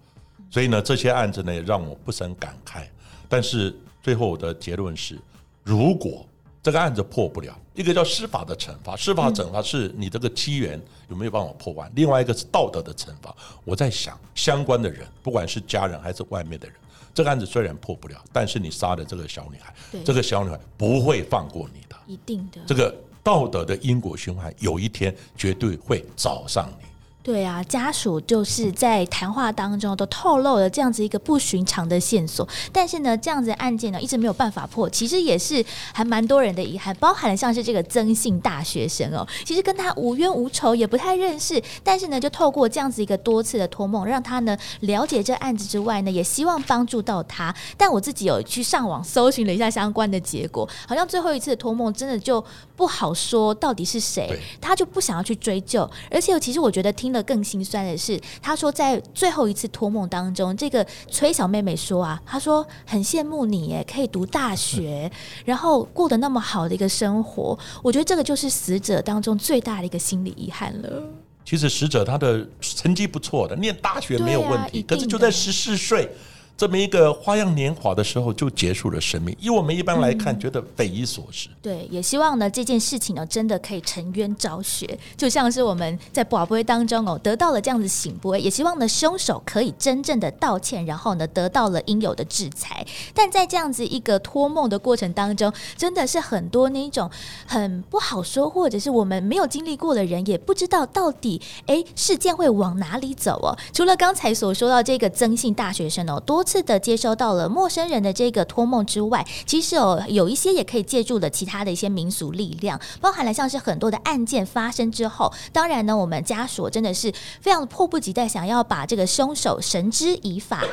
A: 所以呢，这些案子呢，也让我不胜感慨。但是最后我的结论是，如果这个案子破不了，一个叫司法的惩罚，司法惩罚是你这个机缘有没有办法破案；另外一个是道德的惩罚。我在想，相关的人，不管是家人还是外面的人，这个案子虽然破不了，但是你杀了这个小女孩
B: 对，
A: 这个小女孩不会放过你的。
B: 一定的。
A: 这个道德的因果循环，有一天绝对会找上你。
B: 对啊，家属就是在谈话当中都透露了这样子一个不寻常的线索，但是呢，这样子的案件呢一直没有办法破，其实也是还蛮多人的遗憾，包含了像是这个曾姓大学生哦，其实跟他无冤无仇，也不太认识，但是呢，就透过这样子一个多次的托梦，让他呢了解这案子之外呢，也希望帮助到他。但我自己有去上网搜寻了一下相关的结果，好像最后一次的托梦真的就不好说到底是谁，他就不想要去追究。而且其实我觉得听了更心酸的是，他说在最后一次托梦当中，这个崔小妹妹说啊，她说很羡慕你耶，可以读大学，然后过得那么好的一个生活。我觉得这个就是死者当中最大的一个心理遗憾了。
A: 其实死者他的成绩不错的，念大学没有问题，可是就在十四岁这么一个花样年华的时候就结束了生命。以我们一般来看，觉得匪夷所思。
B: 对，也希望呢这件事情呢真的可以沉冤昭雪，就像是我们在宝贝当中哦得到了这样子醒波，也希望呢凶手可以真正的道歉，然后呢得到了应有的制裁。但在这样子一个托梦的过程当中，真的是很多那种很不好说，或者是我们没有经历过的人，也不知道到底诶事件会往哪里走哦。除了刚才所说到这个曾姓大学生哦，多次的接收到了陌生人的这个托梦之外，其实哦有一些也可以借助了其他的一些民俗力量，包含了像是很多的案件发生之后，当然呢，我们家属真的是非常迫不及待想要把这个凶手绳之以法。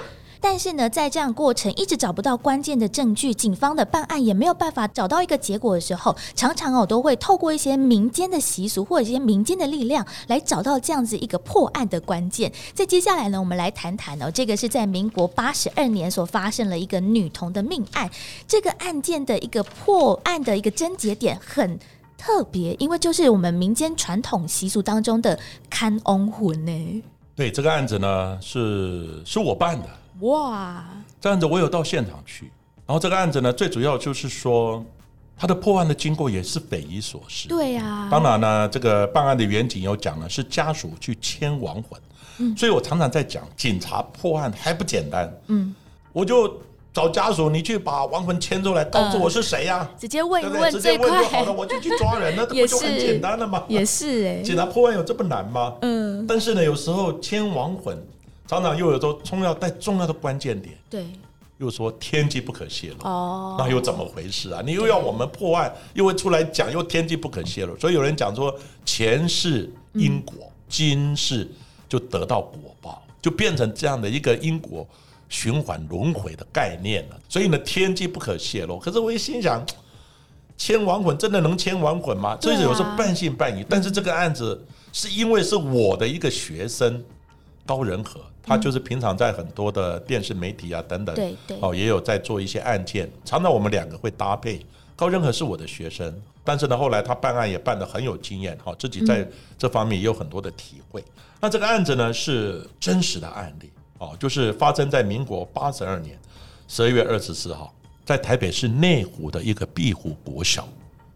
B: 但是呢，在这样过程一直找不到关键的证据，警方的办案也没有办法找到一个结果的时候，常常哦都会透过一些民间的习俗或者一些民间的力量来找到这样子一个破案的关键。在接下来呢，我们来谈谈哦，这个是在民国八十二年所发生了一个女童的命案，这个案件的一个破案的一个症结点很。特别，因为就是我们民间传统习俗当中的看翁魂呢。
A: 对这个案子呢，是是我办的。哇，这案子我有到现场去。然后这个案子呢，最主要就是说，他的破案的经过也是匪夷所思。
B: 对呀。
A: 当然呢，这个办案的远景有讲了，是家属去牵亡魂。嗯。所以我常常在讲，警察破案还不简单。嗯。我就。找家属，你去把亡魂牵出来，告诉我是谁呀？
B: 直接问一
A: 问，
B: 直接问
A: 就好了，我就去抓人，那 不就很简单了吗？
B: 也是哎，
A: 警察破案有这么难吗？嗯。但是呢，有时候牵亡魂，常常又有时候重要带重要的关键点，
B: 对，
A: 又说天机不可泄露，哦，那又怎么回事啊？你又要我们破案，又会出来讲，又天机不可泄露，所以有人讲说前世因果，今世就得到果报，就变成这样的一个因果。循环轮回的概念了，所以呢，天机不可泄露。可是我一心想，签亡魂真的能签亡魂吗？这有时候半信半疑。但是这个案子是因为是我的一个学生高仁和，他就是平常在很多的电视媒体啊等等，
B: 对对，
A: 哦，也有在做一些案件，常常我们两个会搭配。高任何是我的学生，但是呢，后来他办案也办得很有经验，哈，自己在这方面也有很多的体会。那这个案子呢，是真实的案例。哦，就是发生在民国八十二年十二月二十四号，在台北市内湖的一个碧湖国小，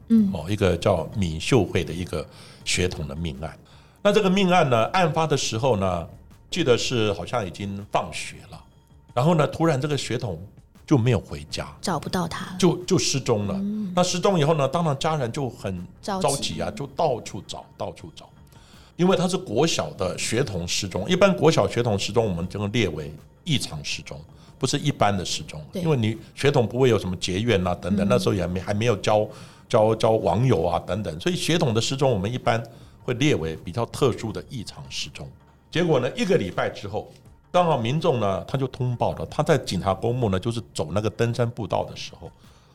A: 嗯，哦，一个叫闵秀慧的一个学童的命案。那这个命案呢，案发的时候呢，记得是好像已经放学了，然后呢，突然这个学童就没有回家，
B: 找不到他，
A: 就就失踪了。那失踪以后呢，当然家人就很着急啊，就到处找，到处找。因为他是国小的学童失踪，一般国小学童失踪，我们就列为异常失踪，不是一般的失踪。因为你学童不会有什么结怨啊等等，那时候也没还没有交交交网友啊等等，所以学童的失踪我们一般会列为比较特殊的异常失踪。结果呢，一个礼拜之后，刚好民众呢他就通报了，他在警察公墓呢就是走那个登山步道的时候，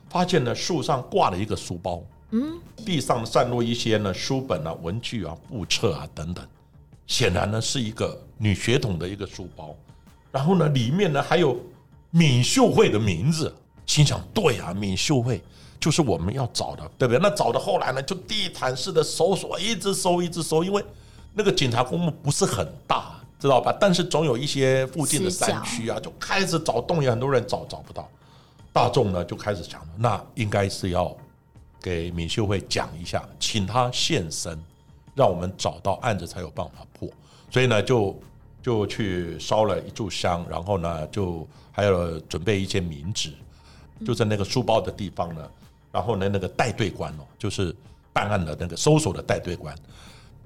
A: 发现呢树上挂了一个书包。嗯，地上散落一些呢书本啊、文具啊、簿册啊等等，显然呢是一个女学童的一个书包。然后呢，里面呢还有闵秀慧的名字。心想：对啊，闵秀慧就是我们要找的，对不对？那找的后来呢，就地毯式的搜索，一直搜，一直搜。因为那个警察公墓不是很大，知道吧？但是总有一些附近的山区啊，就开始找洞，也很多人找找不到。大众呢就开始想，那应该是要。给闵秀慧讲一下，请他现身，让我们找到案子才有办法破。所以呢，就就去烧了一炷香，然后呢，就还有准备一些冥纸，就在那个书包的地方呢。然后呢，那个带队官哦，就是办案的那个搜索的带队官，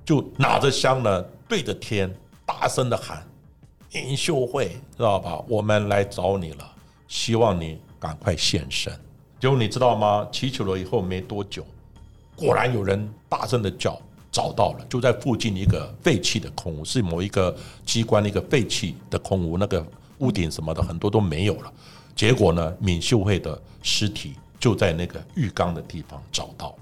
A: 就拿着香呢，对着天大声的喊：“闵秀慧，知道吧？我们来找你了，希望你赶快现身。”结果你知道吗？祈求了以后没多久，果然有人大声的叫，找到了，就在附近一个废弃的空屋，是某一个机关的一个废弃的空屋，那个屋顶什么的很多都没有了。结果呢，闵秀慧的尸体就在那个浴缸的地方找到了。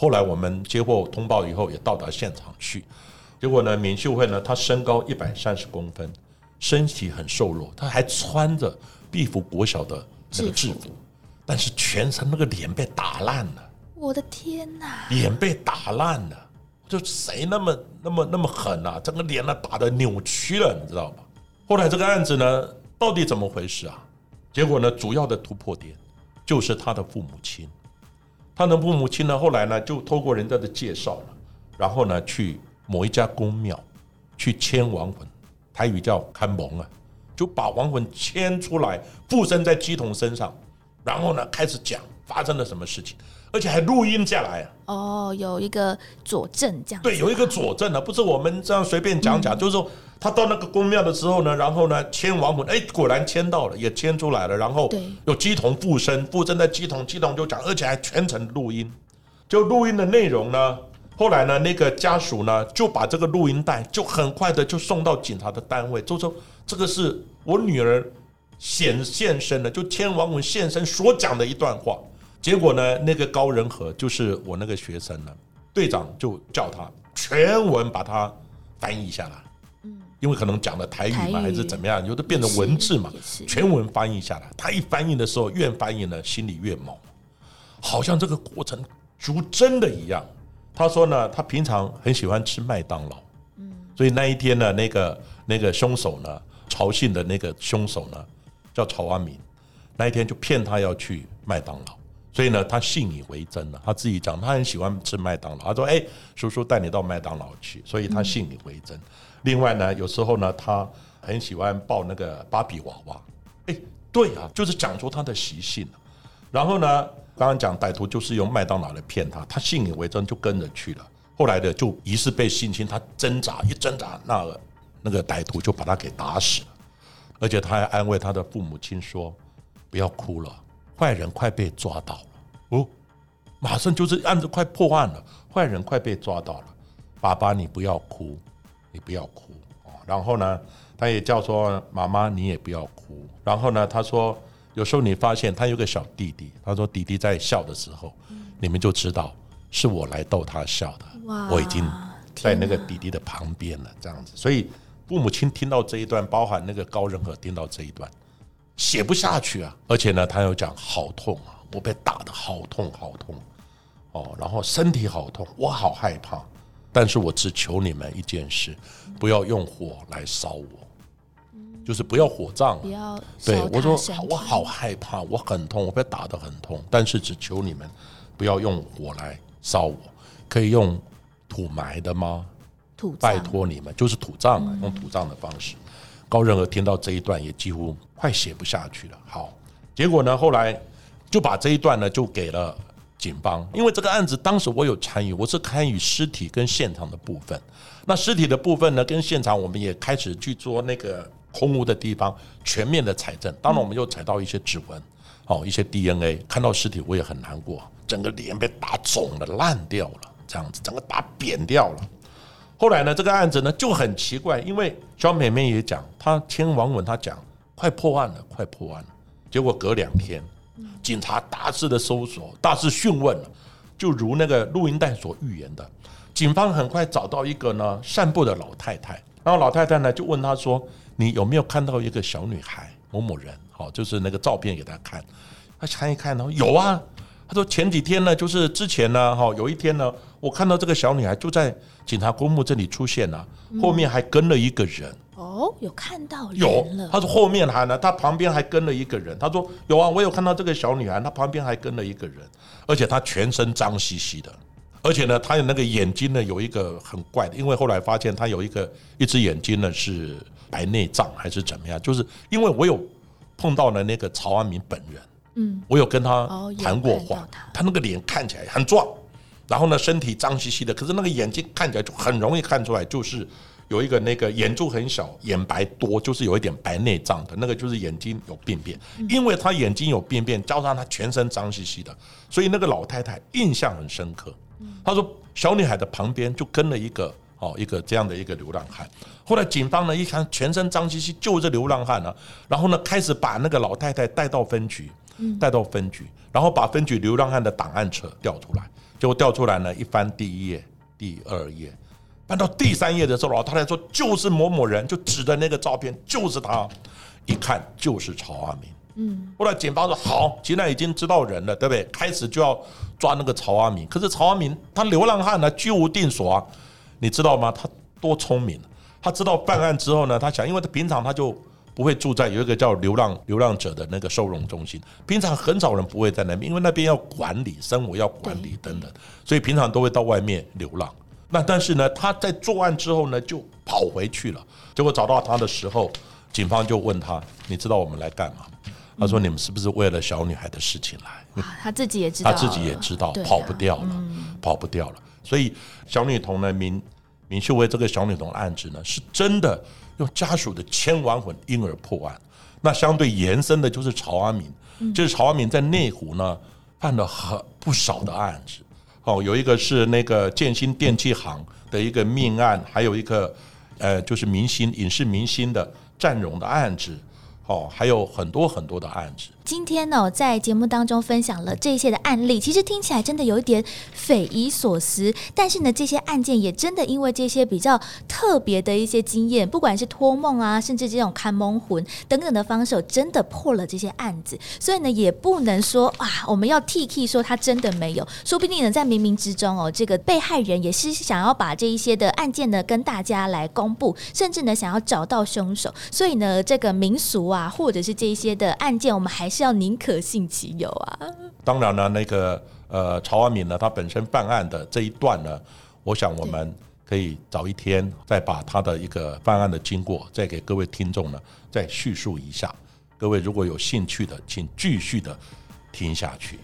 A: 后来我们接获通报以后，也到达现场去。结果呢，闵秀慧呢，她身高一百三十公分，身体很瘦弱，她还穿着毕福国小的那个制服。但是全身那个脸被打烂了，
B: 我的天哪！
A: 脸被打烂了，就谁那么那么那么狠啊？整个脸呢打的扭曲了，你知道吗？后来这个案子呢，到底怎么回事啊？结果呢，主要的突破点就是他的父母亲，他的父母亲呢，后来呢就透过人家的介绍，然后呢去某一家公庙去签亡魂，台语叫看蒙啊，就把亡魂牵出来附身在鸡童身上。然后呢，开始讲发生了什么事情，而且还录音下来。
B: 哦，有一个佐证这样。
A: 对，有一个佐证呢，不是我们这样随便讲讲，就是说他到那个宫庙的时候呢，然后呢牵亡魂，哎，果然签到了，也签出来了。然后有鸡童附身，附身在鸡童，鸡童就讲，而且还全程录音。就录音的内容呢，后来呢，那个家属呢就把这个录音带就很快的就送到警察的单位，就说这个是我女儿。显现身的，就千王文现身所讲的一段话。结果呢，那个高仁和就是我那个学生呢，队长就叫他全文把它翻译下来。嗯，因为可能讲的台语嘛，还是怎么样，有的变成文字嘛，全文翻译下来。他一翻译的时候，越翻译呢，心里越猛，好像这个过程如真的一样。他说呢，他平常很喜欢吃麦当劳，嗯，所以那一天呢，那个那个凶手呢，曹姓的那个凶手呢，叫曹安民，那一天就骗他要去麦当劳。所以呢，他信以为真了。他自己讲，他很喜欢吃麦当劳。他说：“哎，叔叔带你到麦当劳去。”所以他信以为真。另外呢，有时候呢，他很喜欢抱那个芭比娃娃。哎，对啊，就是讲出他的习性。然后呢，刚刚讲歹徒就是用麦当劳来骗他，他信以为真就跟着去了。后来的就疑似被性侵，他挣扎一挣扎，那那个歹徒就把他给打死了。而且他还安慰他的父母亲说：“不要哭了。”坏人快被抓到哦，马上就是案子快破案了，坏人快被抓到了。爸爸，你不要哭，你不要哭哦。然后呢，他也叫说妈妈，你也不要哭。然后呢，他说有时候你发现他有个小弟弟，他说弟弟在笑的时候，你们就知道是我来逗他笑的。我已经在那个弟弟的旁边了，这样子。所以父母亲听到这一段，包含那个高仁和听到这一段。写不下去啊！而且呢，他又讲好痛啊，我被打的好痛好痛哦，然后身体好痛，我好害怕。但是我只求你们一件事，不要用火来烧我，就是不要火葬。
B: 不要
A: 对我说，我好害怕，我很痛，我被打的很痛。但是只求你们不要用火来烧我，可以用土埋的吗？
B: 土
A: 拜托你们，就是土葬啊，用土葬的方式。高仁和听到这一段也几乎快写不下去了。好，结果呢，后来就把这一段呢就给了警方，因为这个案子当时我有参与，我是参与尸体跟现场的部分。那尸体的部分呢，跟现场我们也开始去做那个空屋的地方全面的采证。当然，我们又采到一些指纹，哦，一些 DNA。看到尸体我也很难过，整个脸被打肿了、烂掉了，这样子，整个打扁掉了。后来呢，这个案子呢就很奇怪，因为小美美也讲，她签王文，她讲快破案了，快破案了。结果隔两天，警察大肆的搜索，大肆讯问，就如那个录音带所预言的，警方很快找到一个呢散步的老太太，然后老太太呢就问他说：“你有没有看到一个小女孩某某人？好，就是那个照片给他看。”他看一看，呢有啊。他说前几天呢，就是之前呢，哈，有一天呢，我看到这个小女孩就在警察公墓这里出现了，后面还跟了一个人。
B: 哦，有看到
A: 有。他说后面还呢，他旁边还跟了一个人。他说有啊，我有看到这个小女孩，她旁边还跟了一个人，而且她全身脏兮兮的，而且呢，她的那个眼睛呢，有一个很怪的，因为后来发现她有一个一只眼睛呢是白内障还是怎么样，就是因为我有碰到了那个曹安民本人。嗯，我有跟他谈过话，他那个脸看起来很壮，然后呢，身体脏兮兮的，可是那个眼睛看起来就很容易看出来，就是有一个那个眼珠很小，眼白多，就是有一点白内障的那个，就是眼睛有病变。因为他眼睛有病变，加上他全身脏兮兮的，所以那个老太太印象很深刻。他说，小女孩的旁边就跟了一个哦，一个这样的一个流浪汉。后来警方呢一看，全身脏兮兮，就是流浪汉了，然后呢开始把那个老太太带到分局。带到分局，然后把分局流浪汉的档案册调出来，结果调出来呢，一翻第一页、第二页，翻到第三页的时候，老太太说就是某某人，就指的那个照片就是他，一看就是曹阿明。嗯，后来警方说好，既然已经知道人了，对不对？开始就要抓那个曹阿明。可是曹阿明他流浪汉呢，居无定所啊，你知道吗？他多聪明，他知道办案之后呢，他想，因为他平常他就。不会住在有一个叫流浪流浪者的那个收容中心，平常很少人不会在那边，因为那边要管理生活要管理等等，所以平常都会到外面流浪。那但是呢，他在作案之后呢，就跑回去了。结果找到他的时候，警方就问他：“你知道我们来干嘛？”他说：“你们是不是为了小女孩的事情来？”
B: 他自己也知道，
A: 他自己也知道，跑不掉了，跑不掉了。所以小女童呢，明明秀为这个小女童案子呢，是真的。用家属的千万魂，因而破案。那相对延伸的就是曹阿敏，就是曹阿敏在内湖呢办了很不少的案子。哦，有一个是那个建新电器行的一个命案，还有一个呃，就是明星影视明星的占荣的案子。哦，还有很多很多的案子。
B: 今天呢，在节目当中分享了这些的案例，其实听起来真的有一点匪夷所思。但是呢，这些案件也真的因为这些比较特别的一些经验，不管是托梦啊，甚至这种看蒙魂等等的方式，真的破了这些案子。所以呢，也不能说啊，我们要 T K 说他真的没有，说不定呢，在冥冥之中哦，这个被害人也是想要把这一些的案件呢跟大家来公布，甚至呢想要找到凶手。所以呢，这个民俗啊，或者是这一些的案件，我们还是是。要宁可信其有啊！
A: 当然了，那个呃，曹安敏呢，他本身犯案的这一段呢，我想我们可以早一天再把他的一个犯案的经过，再给各位听众呢再叙述一下。各位如果有兴趣的，请继续的听下去。